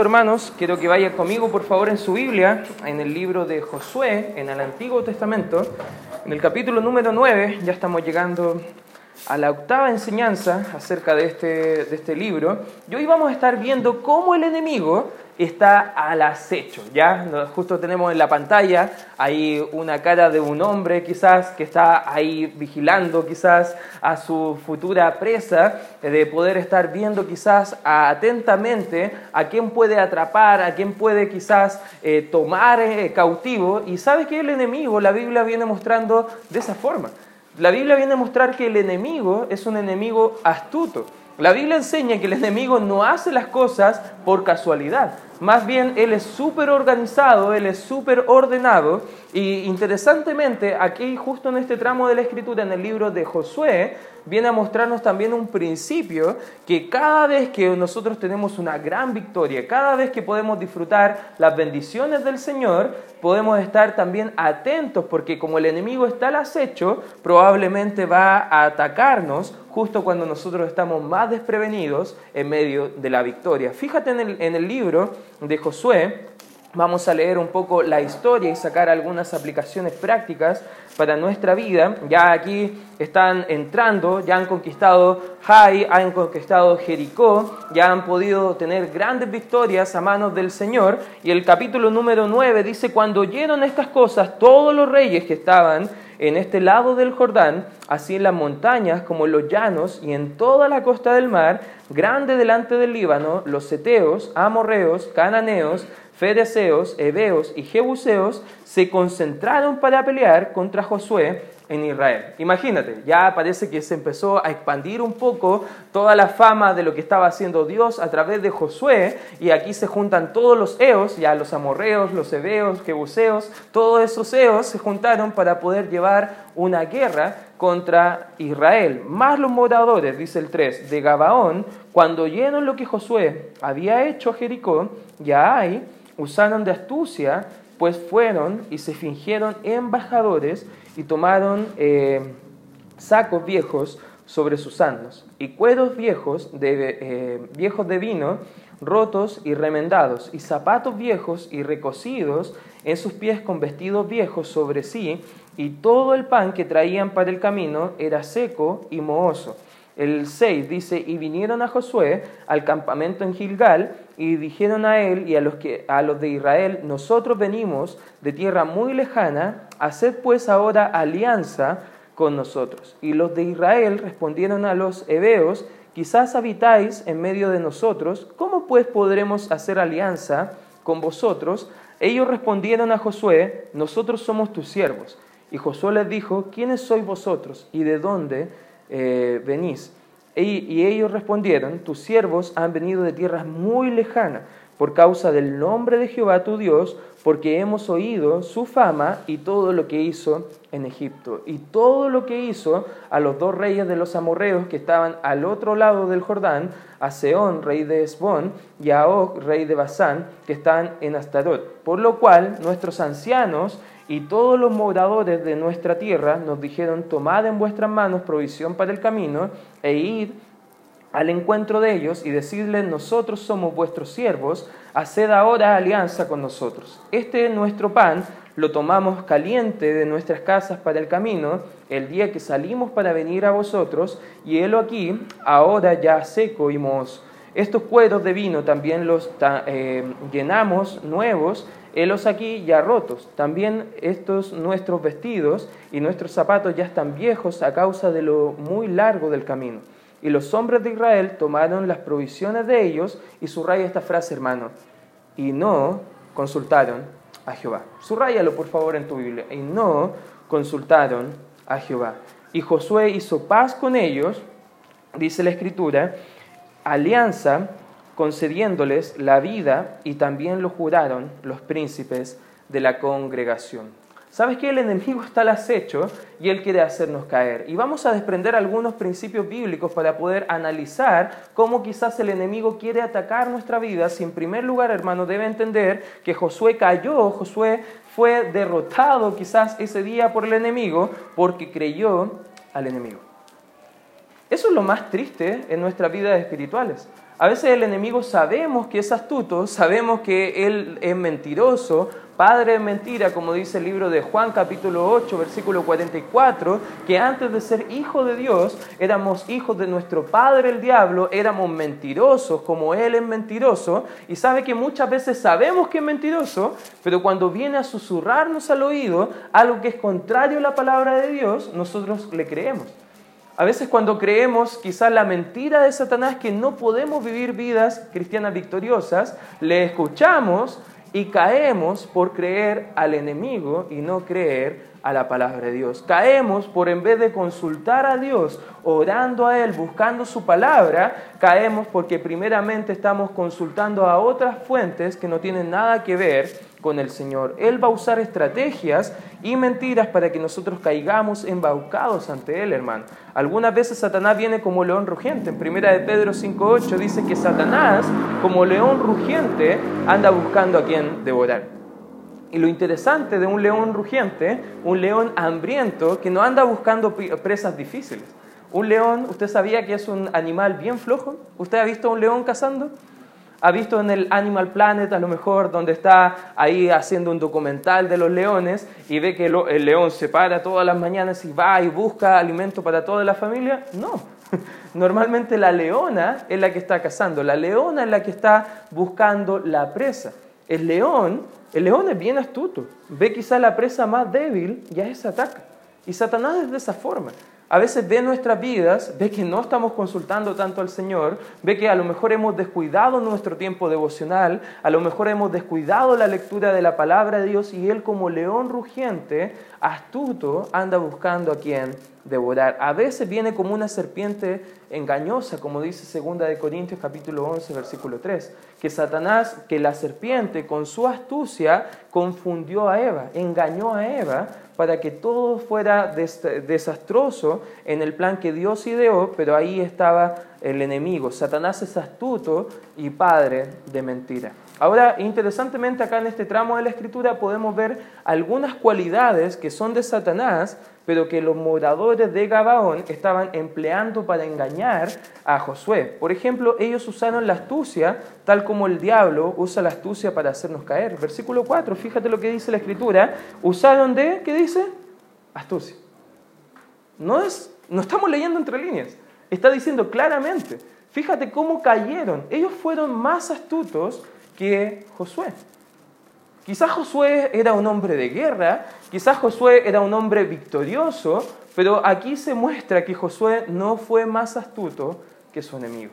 Hermanos, quiero que vayan conmigo por favor en su Biblia, en el libro de Josué, en el Antiguo Testamento, en el capítulo número 9, ya estamos llegando a la octava enseñanza acerca de este, de este libro, y hoy vamos a estar viendo cómo el enemigo está al acecho, ¿ya? Justo tenemos en la pantalla ahí una cara de un hombre quizás que está ahí vigilando quizás a su futura presa, de poder estar viendo quizás atentamente a quién puede atrapar, a quién puede quizás eh, tomar eh, cautivo. Y sabe que el enemigo, la Biblia viene mostrando de esa forma. La Biblia viene a mostrar que el enemigo es un enemigo astuto. La Biblia enseña que el enemigo no hace las cosas por casualidad. Más bien, Él es súper organizado, Él es súper ordenado. Y interesantemente, aquí justo en este tramo de la escritura, en el libro de Josué, viene a mostrarnos también un principio que cada vez que nosotros tenemos una gran victoria, cada vez que podemos disfrutar las bendiciones del Señor, podemos estar también atentos porque como el enemigo está al acecho, probablemente va a atacarnos justo cuando nosotros estamos más desprevenidos en medio de la victoria. Fíjate en el, en el libro de Josué, vamos a leer un poco la historia y sacar algunas aplicaciones prácticas para nuestra vida. Ya aquí están entrando, ya han conquistado Jai, han conquistado Jericó, ya han podido tener grandes victorias a manos del Señor. Y el capítulo número 9 dice, cuando oyeron estas cosas, todos los reyes que estaban en este lado del Jordán, así en las montañas como en los llanos y en toda la costa del mar, grande delante del Líbano, los seteos, amorreos, cananeos, fereceos, heveos y jebuseos se concentraron para pelear contra Josué en Israel. Imagínate, ya parece que se empezó a expandir un poco toda la fama de lo que estaba haciendo Dios a través de Josué, y aquí se juntan todos los eos, ya los amorreos, los heveos, jebuseos, todos esos eos se juntaron para poder llevar una guerra contra Israel. Más los moradores, dice el 3, de Gabaón, cuando oyeron lo que Josué había hecho a Jericó, ya hay, usaron de astucia, pues fueron y se fingieron embajadores y tomaron eh, sacos viejos sobre sus asnos y cueros viejos de, eh, viejos de vino rotos y remendados y zapatos viejos y recocidos en sus pies con vestidos viejos sobre sí y todo el pan que traían para el camino era seco y mohoso. El 6 dice, y vinieron a Josué al campamento en Gilgal y dijeron a él y a los, que, a los de Israel, nosotros venimos de tierra muy lejana, haced pues ahora alianza con nosotros. Y los de Israel respondieron a los heveos, quizás habitáis en medio de nosotros, ¿cómo pues podremos hacer alianza con vosotros? Ellos respondieron a Josué, nosotros somos tus siervos. Y Josué les dijo, ¿quiénes sois vosotros y de dónde eh, venís? Y, ellos respondieron, tus siervos han venido de tierras muy lejanas por causa del nombre de Jehová tu Dios, porque hemos oído su fama y todo lo que hizo en Egipto, y todo lo que hizo a los dos reyes de los amorreos que estaban al otro lado del Jordán, a Seón, rey de Esbón, y a Og, rey de Basán, que están en Astarot. Por lo cual nuestros ancianos y todos los moradores de nuestra tierra nos dijeron, tomad en vuestras manos provisión para el camino e id al encuentro de ellos y decidles, nosotros somos vuestros siervos, haced ahora alianza con nosotros. Este es nuestro pan, lo tomamos caliente de nuestras casas para el camino, el día que salimos para venir a vosotros, y helo aquí, ahora ya seco y mohoso. Estos cueros de vino también los eh, llenamos nuevos helos aquí ya rotos. También estos nuestros vestidos y nuestros zapatos ya están viejos a causa de lo muy largo del camino. Y los hombres de Israel tomaron las provisiones de ellos, y subraya esta frase, hermano, y no consultaron a Jehová. Subrayalo, por favor, en tu Biblia. Y no consultaron a Jehová. Y Josué hizo paz con ellos, dice la Escritura, alianza concediéndoles la vida y también lo juraron los príncipes de la congregación. ¿Sabes que el enemigo está al acecho y él quiere hacernos caer? Y vamos a desprender algunos principios bíblicos para poder analizar cómo quizás el enemigo quiere atacar nuestra vida. Si en primer lugar, hermano, debe entender que Josué cayó, Josué fue derrotado quizás ese día por el enemigo porque creyó al enemigo. Eso es lo más triste en nuestras vidas espirituales. A veces el enemigo sabemos que es astuto, sabemos que él es mentiroso, padre de mentira, como dice el libro de Juan capítulo 8, versículo 44, que antes de ser hijo de Dios éramos hijos de nuestro padre el diablo, éramos mentirosos como él es mentiroso, y sabe que muchas veces sabemos que es mentiroso, pero cuando viene a susurrarnos al oído algo que es contrario a la palabra de Dios, nosotros le creemos. A veces cuando creemos quizás la mentira de Satanás que no podemos vivir vidas cristianas victoriosas, le escuchamos y caemos por creer al enemigo y no creer a la palabra de Dios. Caemos por en vez de consultar a Dios, orando a Él, buscando su palabra, caemos porque primeramente estamos consultando a otras fuentes que no tienen nada que ver con el Señor. Él va a usar estrategias y mentiras para que nosotros caigamos embaucados ante Él, hermano. Algunas veces Satanás viene como león rugiente. En primera de Pedro 5.8 dice que Satanás, como león rugiente, anda buscando a quien devorar. Y lo interesante de un león rugiente, un león hambriento, que no anda buscando presas difíciles. Un león, ¿usted sabía que es un animal bien flojo? ¿Usted ha visto a un león cazando? Ha visto en el Animal Planet a lo mejor donde está ahí haciendo un documental de los leones y ve que el león se para todas las mañanas y va y busca alimento para toda la familia? No. Normalmente la leona es la que está cazando, la leona es la que está buscando la presa. El león, el león es bien astuto, ve quizá la presa más débil y a esa ataca. Y Satanás es de esa forma a veces ve nuestras vidas, ve que no estamos consultando tanto al Señor, ve que a lo mejor hemos descuidado nuestro tiempo devocional, a lo mejor hemos descuidado la lectura de la palabra de Dios y Él como león rugiente, astuto, anda buscando a quien devorar. A veces viene como una serpiente engañosa, como dice 2 de Corintios capítulo 11 versículo 3, que Satanás, que la serpiente con su astucia confundió a Eva, engañó a Eva para que todo fuera desastroso en el plan que Dios ideó, pero ahí estaba el enemigo. Satanás es astuto y padre de mentira. Ahora, interesantemente, acá en este tramo de la escritura podemos ver algunas cualidades que son de Satanás, pero que los moradores de Gabaón estaban empleando para engañar a Josué. Por ejemplo, ellos usaron la astucia, tal como el diablo usa la astucia para hacernos caer. Versículo 4, fíjate lo que dice la escritura. Usaron de, ¿qué dice? Astucia. No, es, no estamos leyendo entre líneas, está diciendo claramente. Fíjate cómo cayeron. Ellos fueron más astutos que Josué. Quizás Josué era un hombre de guerra, quizás Josué era un hombre victorioso, pero aquí se muestra que Josué no fue más astuto que su enemigo.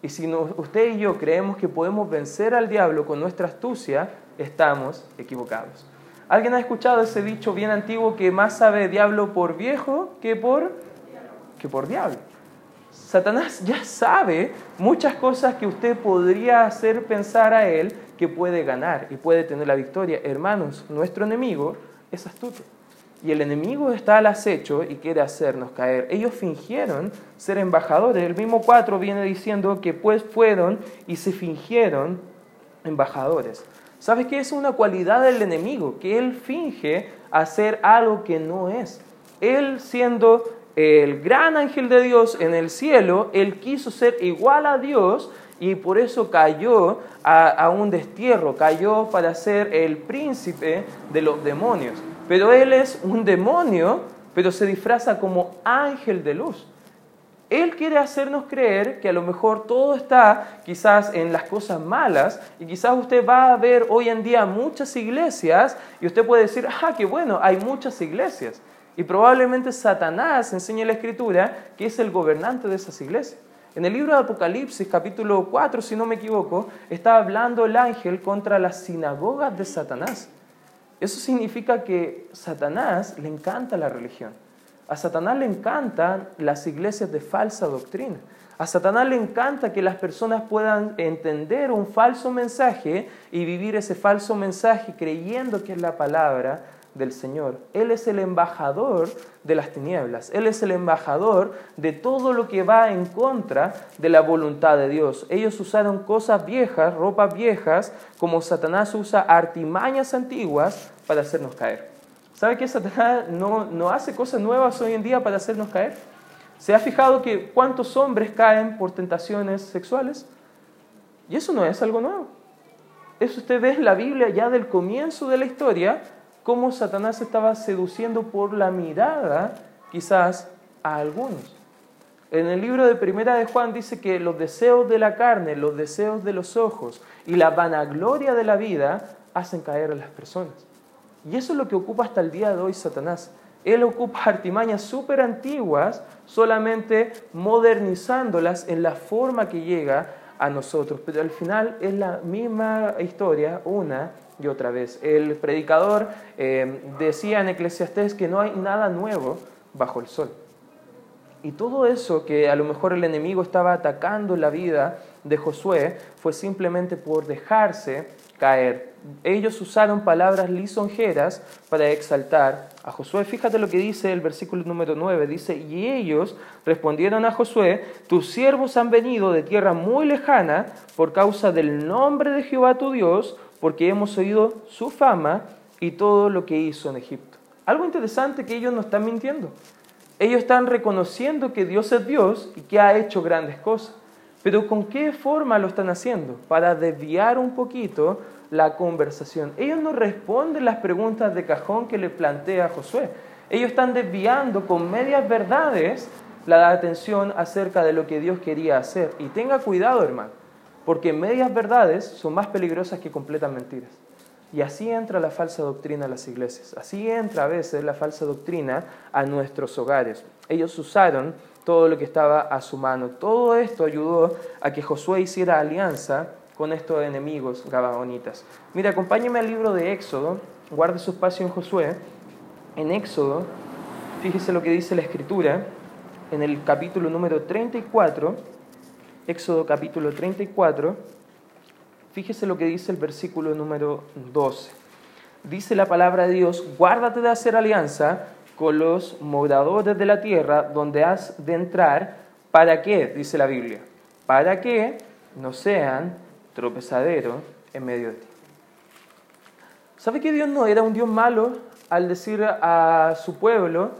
Y si usted y yo creemos que podemos vencer al diablo con nuestra astucia, estamos equivocados. ¿Alguien ha escuchado ese dicho bien antiguo que más sabe diablo por viejo que por, que por diablo? Satanás ya sabe muchas cosas que usted podría hacer pensar a él que puede ganar y puede tener la victoria. Hermanos, nuestro enemigo es astuto. Y el enemigo está al acecho y quiere hacernos caer. Ellos fingieron ser embajadores. El mismo 4 viene diciendo que pues fueron y se fingieron embajadores. ¿Sabes qué es una cualidad del enemigo? Que él finge hacer algo que no es. Él siendo el gran ángel de Dios en el cielo, él quiso ser igual a Dios y por eso cayó a, un destierro, cayó para ser el príncipe de los demonios. Pero él es un demonio, pero se disfraza como ángel de luz. Él quiere hacernos creer que a lo mejor todo está quizás en las cosas malas y quizás usted va a ver hoy en día muchas iglesias y usted puede decir, ah, qué bueno, hay muchas iglesias. Y probablemente Satanás enseña en la escritura que es el gobernante de esas iglesias. En el libro de Apocalipsis, capítulo 4, si no me equivoco, está hablando el ángel contra las sinagogas de Satanás. Eso significa que Satanás le encanta la religión. A Satanás le encantan las iglesias de falsa doctrina. A Satanás le encanta que las personas puedan entender un falso mensaje y vivir ese falso mensaje creyendo que es la palabra del Señor. Él es el embajador de las tinieblas. Él es el embajador de todo lo que va en contra de la voluntad de Dios. Ellos usaron cosas viejas, ropas viejas, como Satanás usa artimañas antiguas para hacernos caer. ¿Sabe que Satanás no, no hace cosas nuevas hoy en día para hacernos caer? ¿Se ha fijado que cuántos hombres caen por tentaciones sexuales? Y eso no es algo nuevo. Eso usted ve en la Biblia ya del comienzo de la historia, cómo Satanás estaba seduciendo por la mirada quizás a algunos. En el libro de Primera de Juan dice que los deseos de la carne, los deseos de los ojos y la vanagloria de la vida hacen caer a las personas. Y eso es lo que ocupa hasta el día de hoy Satanás. Él ocupa artimañas súper antiguas, solamente modernizándolas en la forma que llega a nosotros. Pero al final es la misma historia una y otra vez. El predicador eh, decía en Eclesiastés que no hay nada nuevo bajo el sol. Y todo eso que a lo mejor el enemigo estaba atacando la vida de Josué fue simplemente por dejarse caer. Ellos usaron palabras lisonjeras para exaltar a Josué. Fíjate lo que dice el versículo número 9. Dice, y ellos respondieron a Josué, tus siervos han venido de tierra muy lejana por causa del nombre de Jehová tu Dios, porque hemos oído su fama y todo lo que hizo en Egipto. Algo interesante que ellos no están mintiendo. Ellos están reconociendo que Dios es Dios y que ha hecho grandes cosas. Pero ¿con qué forma lo están haciendo? Para desviar un poquito la conversación. Ellos no responden las preguntas de cajón que le plantea Josué. Ellos están desviando con medias verdades la atención acerca de lo que Dios quería hacer. Y tenga cuidado, hermano, porque medias verdades son más peligrosas que completas mentiras. Y así entra la falsa doctrina a las iglesias, así entra a veces la falsa doctrina a nuestros hogares. Ellos usaron todo lo que estaba a su mano. Todo esto ayudó a que Josué hiciera alianza con estos enemigos gabaonitas. Mira, acompáñeme al libro de Éxodo, guarde su espacio en Josué. En Éxodo, fíjese lo que dice la Escritura, en el capítulo número 34, Éxodo capítulo 34, Fíjese lo que dice el versículo número 12. Dice la palabra de Dios, guárdate de hacer alianza con los moradores de la tierra donde has de entrar. ¿Para qué? Dice la Biblia. Para que no sean tropezadero en medio de ti. ¿Sabe que Dios no era un Dios malo al decir a su pueblo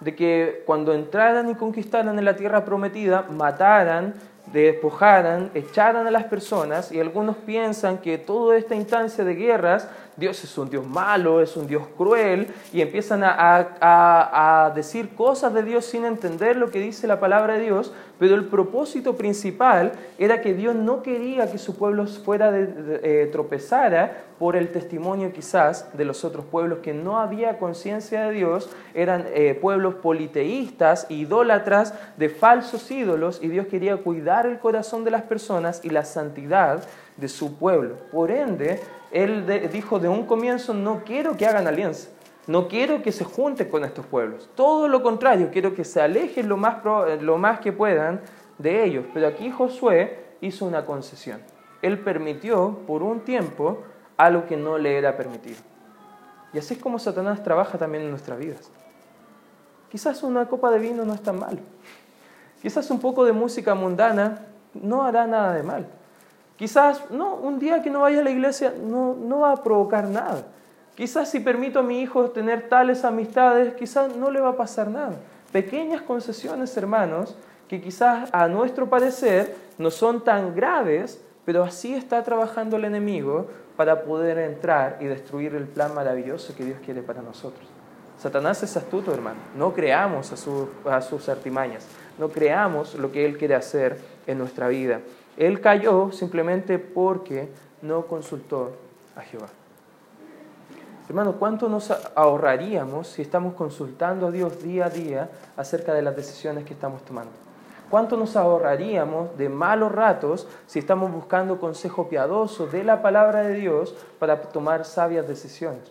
de que cuando entraran y conquistaran en la tierra prometida, mataran, despojaran, echaran a las personas y algunos piensan que toda esta instancia de guerras, Dios es un Dios malo, es un Dios cruel y empiezan a, decir cosas de Dios sin entender lo que dice la palabra de Dios, pero el propósito principal era que Dios no quería que su pueblo fuera de, eh, tropezara por el testimonio quizás de los otros pueblos que no había conciencia de Dios, eran eh, pueblos politeístas, idólatras de falsos ídolos y Dios quería cuidar el corazón de las personas y la santidad de su pueblo. Por ende, Él dijo de un comienzo, no quiero que hagan alianza. No quiero que se junten con estos pueblos. Todo lo contrario, quiero que se alejen lo más, lo más que puedan de ellos. Pero aquí Josué hizo una concesión. Él permitió por un tiempo algo que no le era permitido. Y así es como Satanás trabaja también en nuestras vidas. Quizás una copa de vino no es tan mal. Quizás un poco de música mundana no hará nada de mal. Quizás no, un día que no vaya a la iglesia no, no va a provocar nada. Quizás si permito a mi hijo tener tales amistades, quizás no le va a pasar nada. Pequeñas concesiones, hermanos, que quizás a nuestro parecer no son tan graves, pero así está trabajando el enemigo para poder entrar y destruir el plan maravilloso que Dios quiere para nosotros. Satanás es astuto, hermano. No creamos a, a sus artimañas. No creamos lo que Él quiere hacer en nuestra vida. Él cayó simplemente porque no consultó a Jehová. Hermano, ¿cuánto nos ahorraríamos si estamos consultando a Dios día a día acerca de las decisiones que estamos tomando? ¿Cuánto nos ahorraríamos de malos ratos si estamos buscando consejo piadoso de la palabra de Dios para tomar sabias decisiones?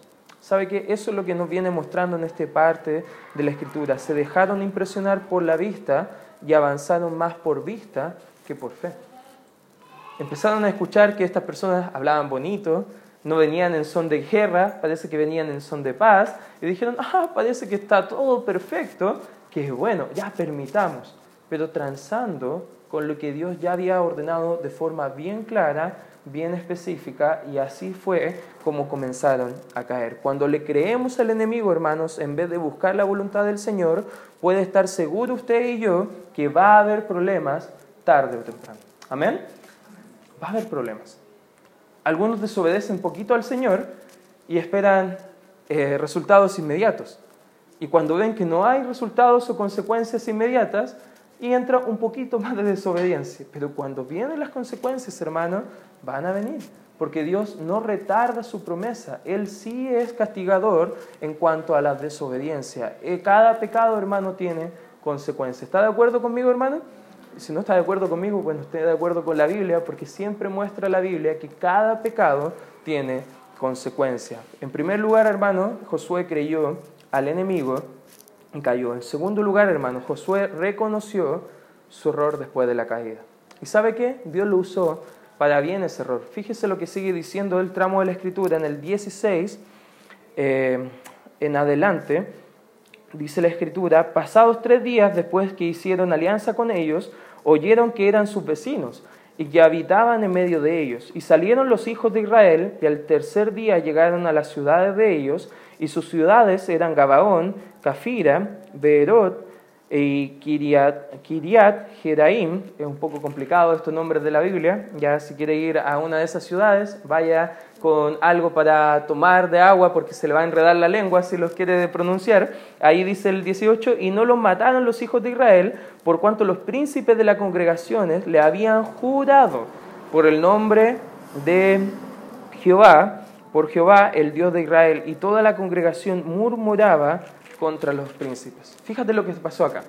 ¿Sabe que eso es lo que nos viene mostrando en esta parte de la Escritura? Se dejaron impresionar por la vista y avanzaron más por vista que por fe. Empezaron a escuchar que estas personas hablaban bonito, no venían en son de guerra, parece que venían en son de paz, y dijeron, ah, parece que está todo perfecto, que bueno, ya permitamos, pero transando con lo que Dios ya había ordenado de forma bien clara, bien específica, y así fue como comenzaron a caer. Cuando le creemos al enemigo, hermanos, en vez de buscar la voluntad del Señor, puede estar seguro usted y yo que va a haber problemas tarde o temprano. Amén. Va a haber problemas. Algunos desobedecen poquito al Señor y esperan eh, resultados inmediatos. Y cuando ven que no hay resultados o consecuencias inmediatas, y entra un poquito más de desobediencia. Pero cuando vienen las consecuencias, hermano, van a venir. Porque Dios no retarda su promesa. Él sí es castigador en cuanto a la desobediencia. Eh, cada pecado, hermano, tiene consecuencias. ¿Está de acuerdo conmigo, hermano? Si no está de acuerdo conmigo, bueno, esté de acuerdo con la Biblia, porque siempre muestra la Biblia que cada pecado tiene consecuencias. En primer lugar, hermano, Josué creyó al enemigo y cayó. En segundo lugar, hermano, Josué reconoció su error después de la caída. ¿Y sabe qué? Dios lo usó para bien ese error. Fíjese lo que sigue diciendo el tramo de la escritura en el 16 eh, en adelante. Dice la escritura, pasados tres días después que hicieron alianza con ellos, oyeron que eran sus vecinos y que habitaban en medio de ellos. Y salieron los hijos de Israel, y al tercer día llegaron a las ciudades de ellos, y sus ciudades eran Gabaón, Cafira, Beerot y Kiriat, Kiriat Jeraim. Es un poco complicado estos nombres de la Biblia. Ya si quiere ir a una de esas ciudades, vaya con algo para tomar de agua porque se le va a enredar la lengua si los quiere pronunciar. Ahí dice el 18, y no los mataron los hijos de Israel por cuanto los príncipes de las congregaciones le habían jurado por el nombre de Jehová por Jehová, el Dios de Israel, y toda la congregación murmuraba contra los príncipes. Fíjate lo que pasó acá.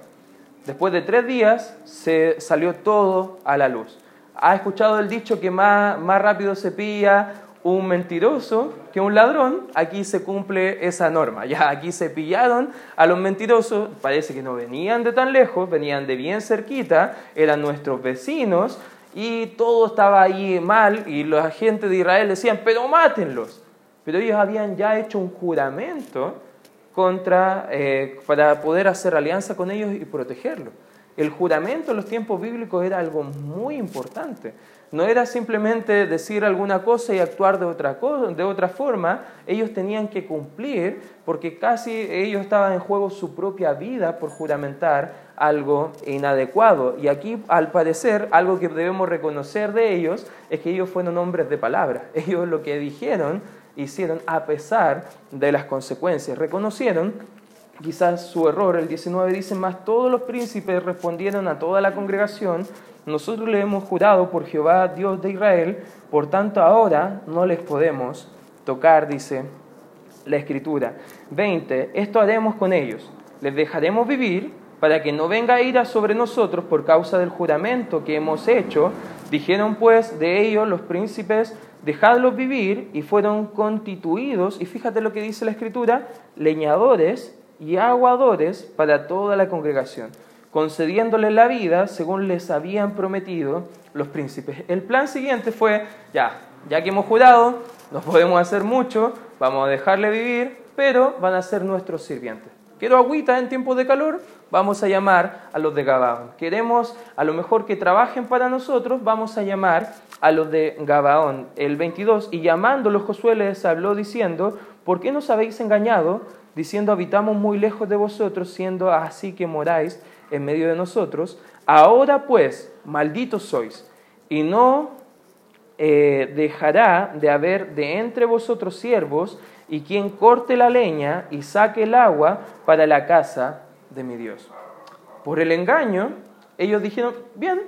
Después de tres días se salió todo a la luz. ¿Ha escuchado el dicho que más, más rápido se pilla un mentiroso que un ladrón? Aquí se cumple esa norma. Ya aquí se pillaron a los mentirosos, parece que no venían de tan lejos, venían de bien cerquita, eran nuestros vecinos, y todo estaba ahí mal y la gente de Israel decían, pero mátenlos. Pero ellos habían ya hecho un juramento contra, eh, para poder hacer alianza con ellos y protegerlos. El juramento en los tiempos bíblicos era algo muy importante. No era simplemente decir alguna cosa y actuar de otra, cosa, de otra forma. Ellos tenían que cumplir porque casi ellos estaban en juego su propia vida por juramentar algo inadecuado. Y aquí, al parecer, algo que debemos reconocer de ellos es que ellos fueron hombres de palabra. Ellos lo que dijeron, hicieron a pesar de las consecuencias. Reconocieron quizás su error. El 19 dice, más todos los príncipes respondieron a toda la congregación, nosotros le hemos jurado por Jehová, Dios de Israel, por tanto ahora no les podemos tocar, dice la escritura. 20, esto haremos con ellos, les dejaremos vivir para que no venga ira sobre nosotros por causa del juramento que hemos hecho. Dijeron pues de ellos los príncipes, dejadlos vivir, y fueron constituidos, y fíjate lo que dice la escritura, leñadores y aguadores para toda la congregación, concediéndoles la vida según les habían prometido los príncipes. El plan siguiente fue, ya, ya que hemos jurado, no podemos hacer mucho, vamos a dejarle vivir, pero van a ser nuestros sirvientes. Quiero agüita en tiempos de calor, vamos a llamar a los de Gabaón. Queremos a lo mejor que trabajen para nosotros, vamos a llamar a los de Gabaón. El 22, y llamándolos Josué les habló diciendo, ¿por qué nos habéis engañado? Diciendo, habitamos muy lejos de vosotros, siendo así que moráis en medio de nosotros. Ahora pues, malditos sois, y no eh, dejará de haber de entre vosotros siervos, y quien corte la leña y saque el agua para la casa de mi Dios. Por el engaño, ellos dijeron, bien,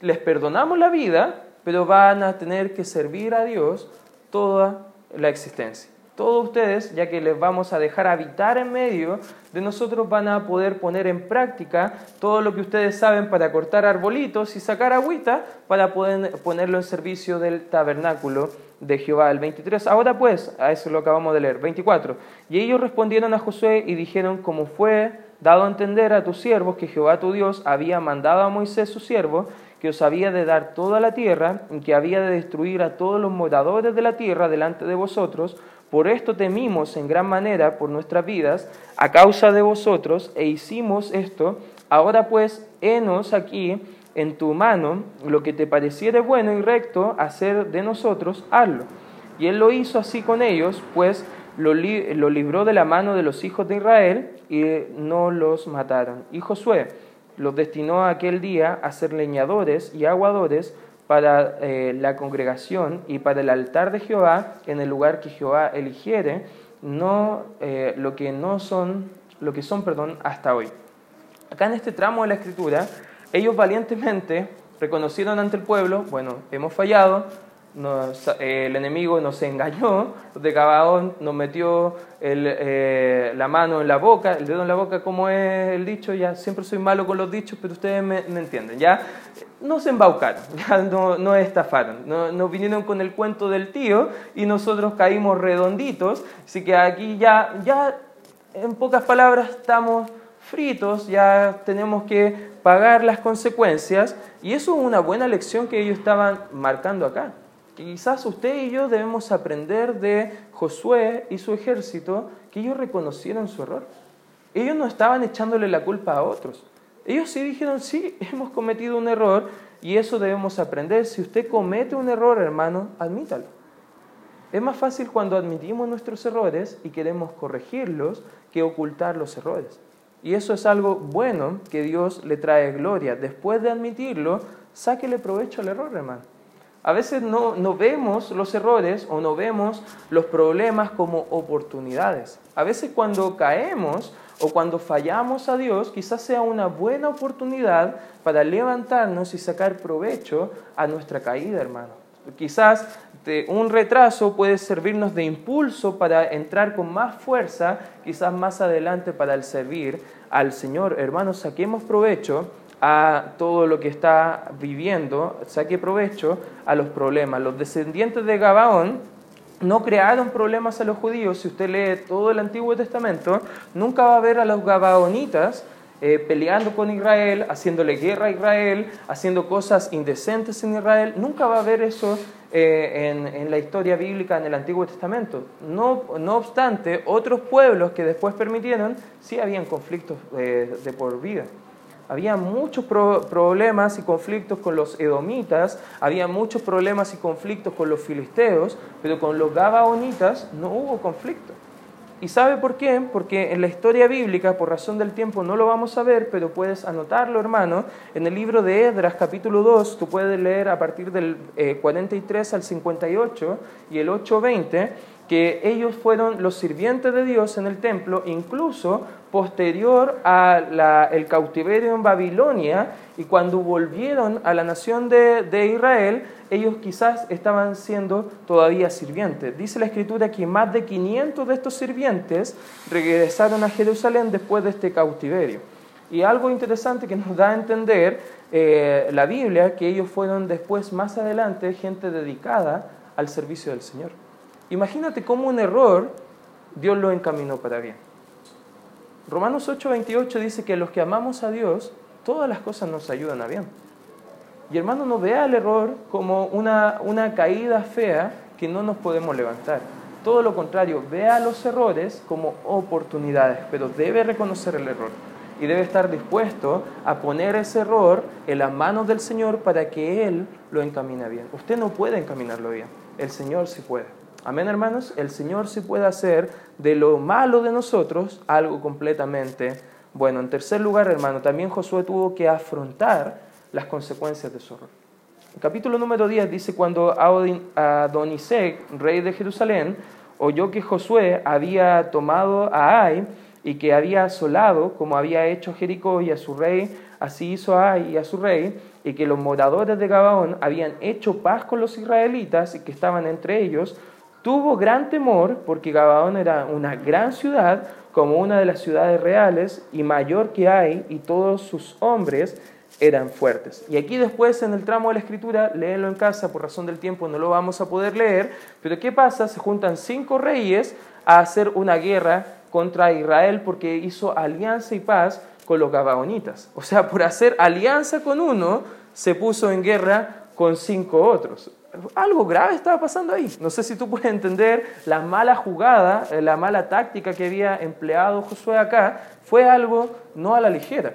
les perdonamos la vida, pero van a tener que servir a Dios toda la existencia. Todos ustedes, ya que les vamos a dejar habitar en medio de nosotros, van a poder poner en práctica todo lo que ustedes saben para cortar arbolitos y sacar agüita para poder ponerlo en servicio del tabernáculo de Jehová. El 23, ahora pues, a eso lo acabamos de leer. 24, y ellos respondieron a Josué y dijeron, como fue dado a entender a tus siervos que Jehová tu Dios había mandado a Moisés su siervo, que os había de dar toda la tierra, y que había de destruir a todos los moradores de la tierra delante de vosotros, por esto temimos en gran manera por nuestras vidas a causa de vosotros, e hicimos esto. Ahora pues, henos aquí en tu mano lo que te pareciere bueno y recto hacer de nosotros, hazlo. Y él lo hizo así con ellos, pues lo, libró de la mano de los hijos de Israel y no los mataron. Y Josué los destinó aquel día a ser leñadores y aguadores para eh, la congregación y para el altar de Jehová en el lugar que Jehová eligiere, no eh, lo que no son, lo que son, perdón, hasta hoy. Acá en este tramo de la escritura, ellos valientemente reconocieron ante el pueblo, bueno, hemos fallado, el enemigo nos engañó, de Gabaón nos metió eh, la mano en la boca, el dedo en la boca, como es el dicho, ya siempre soy malo con los dichos, pero ustedes me, entienden, ya no se embaucaron, ya no, no estafaron, no, nos vinieron con el cuento del tío y nosotros caímos redonditos, así que aquí ya, ya en pocas palabras estamos fritos, ya tenemos que pagar las consecuencias y eso es una buena lección que ellos estaban marcando acá. Quizás usted y yo debemos aprender de Josué y su ejército que ellos reconocieron su error. Ellos no estaban echándole la culpa a otros. Ellos sí dijeron, sí, hemos cometido un error y eso debemos aprender. Si usted comete un error, hermano, admítalo. Es más fácil cuando admitimos nuestros errores y queremos corregirlos que ocultar los errores. Y eso es algo bueno que Dios le trae gloria. Después de admitirlo, sáquele provecho al error, hermano. A veces no, no, vemos los errores o no vemos los problemas como oportunidades. A veces cuando caemos o cuando fallamos a Dios, quizás sea una buena oportunidad para levantarnos y sacar provecho a nuestra caída, hermano. Quizás un retraso puede servirnos de impulso para entrar con más fuerza, quizás más adelante para el servir al Señor. Hermanos, saquemos provecho a todo lo que está viviendo, saque provecho a los problemas. Los descendientes de Gabaón no crearon problemas a los judíos. Si usted lee todo el Antiguo Testamento, nunca va a ver a los gabaonitas eh, peleando con Israel, haciéndole guerra a Israel, haciendo cosas indecentes en Israel. Nunca va a ver eso eh, en, la historia bíblica en el Antiguo Testamento. No, no obstante, otros pueblos que después permitieron, sí habían conflictos eh, de por vida. Había muchos problemas y conflictos con los edomitas, había muchos problemas y conflictos con los filisteos, pero con los gabaonitas no hubo conflicto. ¿Y sabe por qué? Porque en la historia bíblica, por razón del tiempo, no lo vamos a ver, pero puedes anotarlo, hermano, en el libro de Edras, capítulo 2, tú puedes leer a partir del 43 eh, al 58 y el 8-20 que ellos fueron los sirvientes de Dios en el templo, incluso posterior al cautiverio en Babilonia, y cuando volvieron a la nación de, Israel, ellos quizás estaban siendo todavía sirvientes. Dice la escritura que más de 500 de estos sirvientes regresaron a Jerusalén después de este cautiverio. Y algo interesante que nos da a entender eh, la Biblia, que ellos fueron después, más adelante, gente dedicada al servicio del Señor. Imagínate cómo un error Dios lo encaminó para bien. Romanos 8:28 dice que los que amamos a Dios, todas las cosas nos ayudan a bien. Y hermano, no vea el error como una, una caída fea que no nos podemos levantar. Todo lo contrario, vea los errores como oportunidades, pero debe reconocer el error y debe estar dispuesto a poner ese error en las manos del Señor para que Él lo encamine bien. Usted no puede encaminarlo bien, el Señor sí puede. Amén, hermanos. El Señor sí puede hacer de lo malo de nosotros algo completamente bueno. En tercer lugar, hermano, también Josué tuvo que afrontar las consecuencias de su error. Capítulo número 10 dice, cuando Adonisec, rey de Jerusalén, oyó que Josué había tomado a Ai y que había asolado, como había hecho Jericó y a su rey, así hizo a Ai y a su rey, y que los moradores de Gabaón habían hecho paz con los israelitas y que estaban entre ellos, Tuvo gran temor porque Gabaón era una gran ciudad, como una de las ciudades reales, y mayor que hay, y todos sus hombres eran fuertes. Y aquí después en el tramo de la escritura, léelo en casa, por razón del tiempo no lo vamos a poder leer, pero ¿qué pasa? Se juntan cinco reyes a hacer una guerra contra Israel porque hizo alianza y paz con los gabaonitas. O sea, por hacer alianza con uno, se puso en guerra con cinco otros algo grave estaba pasando ahí. No sé si tú puedes entender la mala jugada, eh, la mala táctica que había empleado Josué acá, fue algo no a la ligera.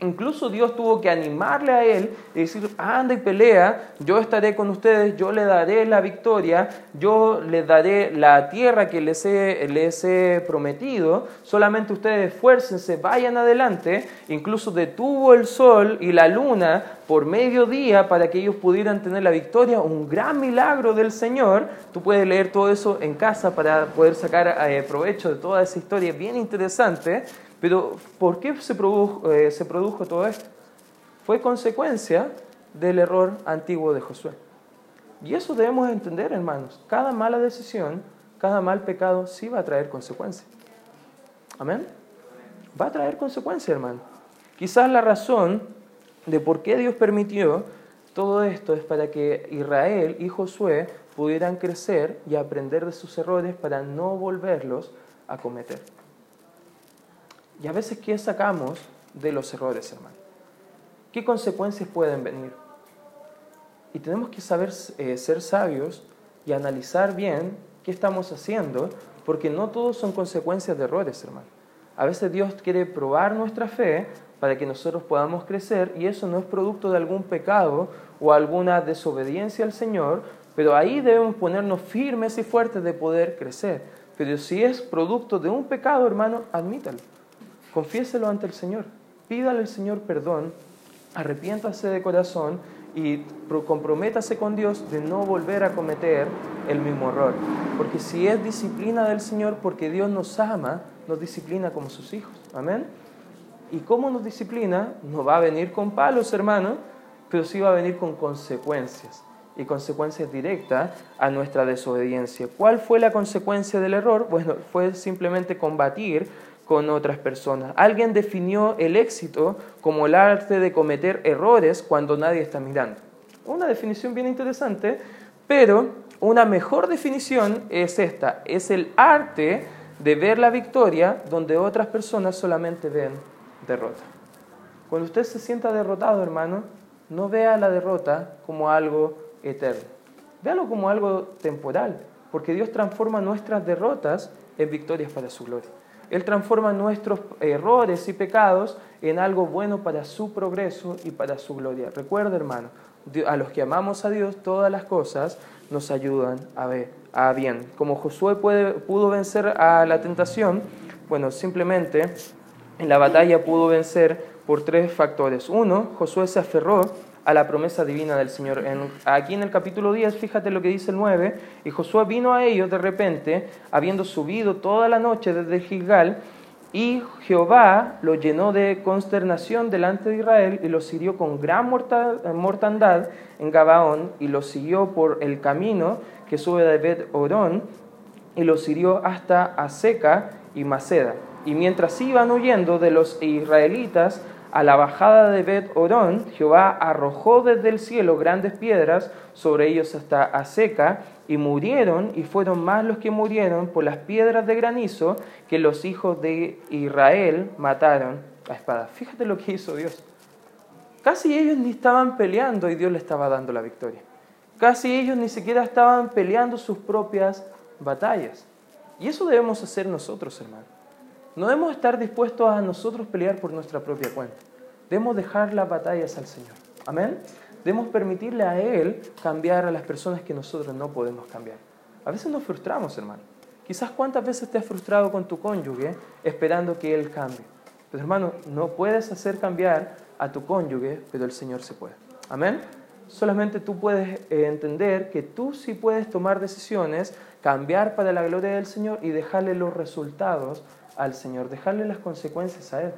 Incluso Dios tuvo que animarle a él y decir, anda y pelea, yo estaré con ustedes, yo le daré la victoria, yo les daré la tierra que les he, les he prometido, solamente ustedes esfuércense, vayan adelante. Incluso detuvo el sol y la luna por mediodía para que ellos pudieran tener la victoria, un gran milagro del Señor. Tú puedes leer todo eso en casa para poder sacar eh, provecho de toda esa historia bien interesante. Pero ¿por qué se produjo, eh, se produjo todo esto? Fue consecuencia del error antiguo de Josué. Y eso debemos entender, hermanos. Cada mala decisión, cada mal pecado sí va a traer consecuencias. Amén. Va a traer consecuencias, hermano. Quizás la razón de por qué Dios permitió todo esto es para que Israel y Josué pudieran crecer y aprender de sus errores para no volverlos a cometer. Y a veces, ¿qué sacamos de los errores, hermano? ¿Qué consecuencias pueden venir? Y tenemos que saber eh, ser sabios y analizar bien qué estamos haciendo, porque no todos son consecuencias de errores, hermano. A veces Dios quiere probar nuestra fe para que nosotros podamos crecer y eso no es producto de algún pecado o alguna desobediencia al Señor, pero ahí debemos ponernos firmes y fuertes de poder crecer. Pero si es producto de un pecado, hermano, admítalo. Confiéselo ante el Señor. Pídale al Señor perdón, arrepiéntase de corazón y comprométase con Dios de no volver a cometer el mismo error. Porque si es disciplina del Señor, porque Dios nos ama, nos disciplina como sus hijos. Amén. ¿Y cómo nos disciplina? No va a venir con palos, hermano, pero sí va a venir con consecuencias y consecuencias directas a nuestra desobediencia. ¿Cuál fue la consecuencia del error? Bueno, fue simplemente combatir con otras personas. Alguien definió el éxito como el arte de cometer errores cuando nadie está mirando. Una definición bien interesante, pero una mejor definición es esta, es el arte de ver la victoria donde otras personas solamente ven derrota. Cuando usted se sienta derrotado, hermano, no vea la derrota como algo eterno. Véalo como algo temporal, porque Dios transforma nuestras derrotas en victorias para su gloria. Él transforma nuestros errores y pecados en algo bueno para su progreso y para su gloria. Recuerda, hermano, a los que amamos a Dios, todas las cosas nos ayudan a, ver, a bien. Como Josué pudo vencer a la tentación, bueno, simplemente en la batalla pudo vencer por tres factores. Uno, Josué se aferró a la promesa divina del Señor. aquí en el capítulo 10, fíjate lo que dice el 9, y Josué vino a ellos de repente, habiendo subido toda la noche desde Gilgal, y Jehová lo llenó de consternación delante de Israel y lo hirió con gran mortandad en Gabaón y lo siguió por el camino que sube de Bet Orón y lo hirió hasta Aseca y Maceda. Y mientras iban huyendo de los israelitas, a la bajada de Bet Orón, Jehová arrojó desde el cielo grandes piedras sobre ellos hasta Aseca, y murieron, y fueron más los que murieron por las piedras de granizo que los hijos de Israel mataron a espada. Fíjate lo que hizo Dios. Casi ellos ni estaban peleando y Dios le estaba dando la victoria. Casi ellos ni siquiera estaban peleando sus propias batallas. Y eso debemos hacer nosotros, hermanos. No debemos estar dispuestos a nosotros pelear por nuestra propia cuenta. Debemos dejar las batallas al Señor. Amén. Debemos permitirle a Él cambiar a las personas que nosotros no podemos cambiar. A veces nos frustramos, hermano. Quizás cuántas veces te has frustrado con tu cónyuge esperando que Él cambie. Pero hermano, no puedes hacer cambiar a tu cónyuge, pero el Señor se puede. Amén. Solamente tú puedes eh, entender que tú sí puedes tomar decisiones, cambiar para la gloria del Señor y dejarle los resultados al Señor, dejarle las consecuencias a Él.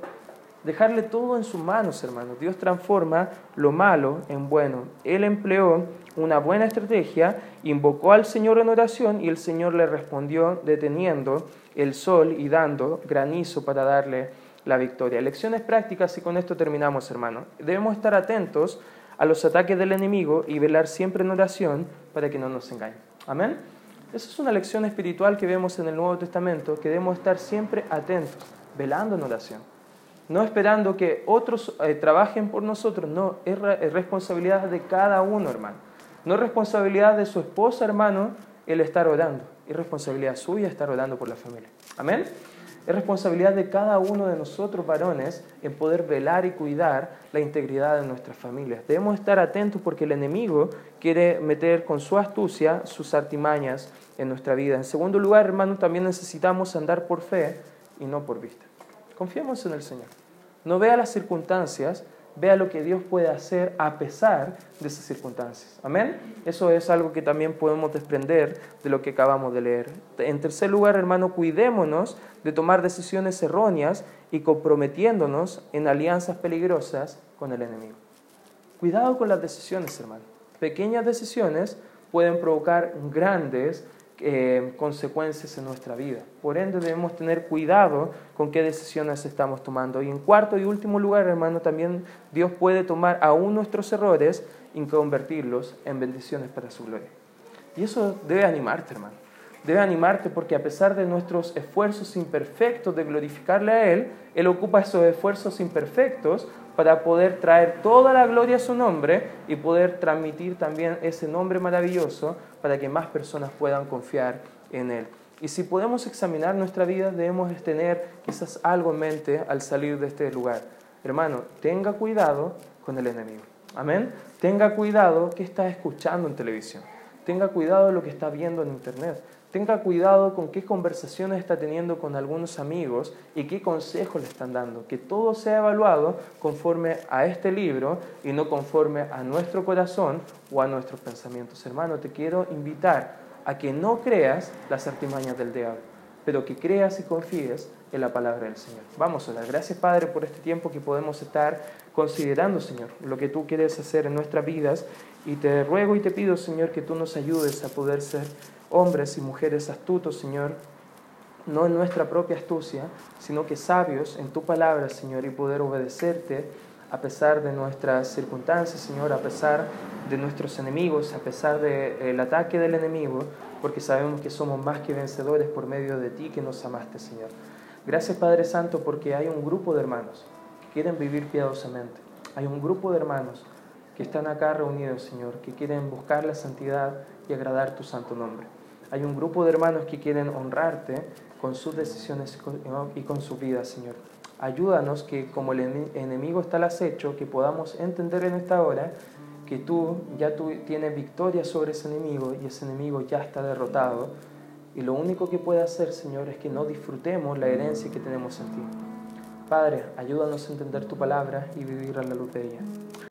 Dejarle todo en sus manos, hermanos. Dios transforma lo malo en bueno. Él empleó una buena estrategia, invocó al Señor en oración y el Señor le respondió deteniendo el sol y dando granizo para darle la victoria. Lecciones prácticas y con esto terminamos, hermanos. Debemos estar atentos a los ataques del enemigo y velar siempre en oración para que no nos engañen. Amén. Esa es una lección espiritual que vemos en el Nuevo Testamento, que debemos estar siempre atentos, velando en oración. No esperando que otros eh, trabajen por nosotros, no, es, es responsabilidad de cada uno, hermano. No es responsabilidad de su esposa, hermano, el estar orando. Es responsabilidad suya estar orando por la familia. Amén. Es responsabilidad de cada uno de nosotros varones en poder velar y cuidar la integridad de nuestras familias. Debemos estar atentos porque el enemigo quiere meter con su astucia sus artimañas en nuestra vida. En segundo lugar, hermanos, también necesitamos andar por fe y no por vista. Confiemos en el Señor. No vea las circunstancias, vea lo que Dios puede hacer a pesar de esas circunstancias. Amén. Eso es algo que también podemos desprender de lo que acabamos de leer. En tercer lugar, hermano, cuidémonos de tomar decisiones erróneas y comprometiéndonos en alianzas peligrosas con el enemigo. Cuidado con las decisiones, hermano. Pequeñas decisiones pueden provocar grandes eh, consecuencias en nuestra vida. Por ende, debemos tener cuidado con qué decisiones estamos tomando. Y en cuarto y último lugar, hermano, también Dios puede tomar aún nuestros errores y convertirlos en bendiciones para su gloria. Y eso debe animarte, hermano. Debe animarte porque a pesar de nuestros esfuerzos imperfectos de glorificarle a Él, Él ocupa esos esfuerzos imperfectos para poder traer toda la gloria a su nombre y poder transmitir también ese nombre maravilloso para que más personas puedan confiar en Él. Y si podemos examinar nuestra vida, debemos tener quizás algo en mente al salir de este lugar. Hermano, tenga cuidado con el enemigo. Amén. Tenga cuidado que está escuchando en televisión. Tenga cuidado de lo que está viendo en internet. Tenga cuidado con qué conversaciones está teniendo con algunos amigos y qué consejos le están dando. Que todo sea evaluado conforme a este libro y no conforme a nuestro corazón o a nuestros pensamientos. Hermano, te quiero invitar a que no creas las artimañas del diablo, pero que creas y confíes en la palabra del Señor. Vamos a orar. Gracias, Padre, por este tiempo que podemos estar considerando, Señor, lo que tú quieres hacer en nuestras vidas. Y te ruego y te pido, Señor, que tú nos ayudes a poder ser hombres y mujeres astutos, Señor, no en nuestra propia astucia, sino que sabios en tu palabra, Señor, y poder obedecerte a pesar de nuestras circunstancias, Señor, a pesar de nuestros enemigos, a pesar del ataque del enemigo, porque sabemos que somos más que vencedores por medio de ti que nos amaste, Señor. Gracias, Padre Santo, porque hay un grupo de hermanos que quieren vivir piadosamente. Hay un grupo de hermanos que están acá reunidos, Señor, que quieren buscar la santidad y agradar tu santo nombre. Hay un grupo de hermanos que quieren honrarte con sus decisiones y con su vida, Señor. Ayúdanos que como el enemigo está al acecho, que podamos entender en esta hora que tú ya tú tienes victoria sobre ese enemigo y ese enemigo ya está derrotado. Y lo único que puede hacer, Señor, es que no disfrutemos la herencia que tenemos en ti. Padre, ayúdanos a entender tu palabra y vivir a la luz de ella.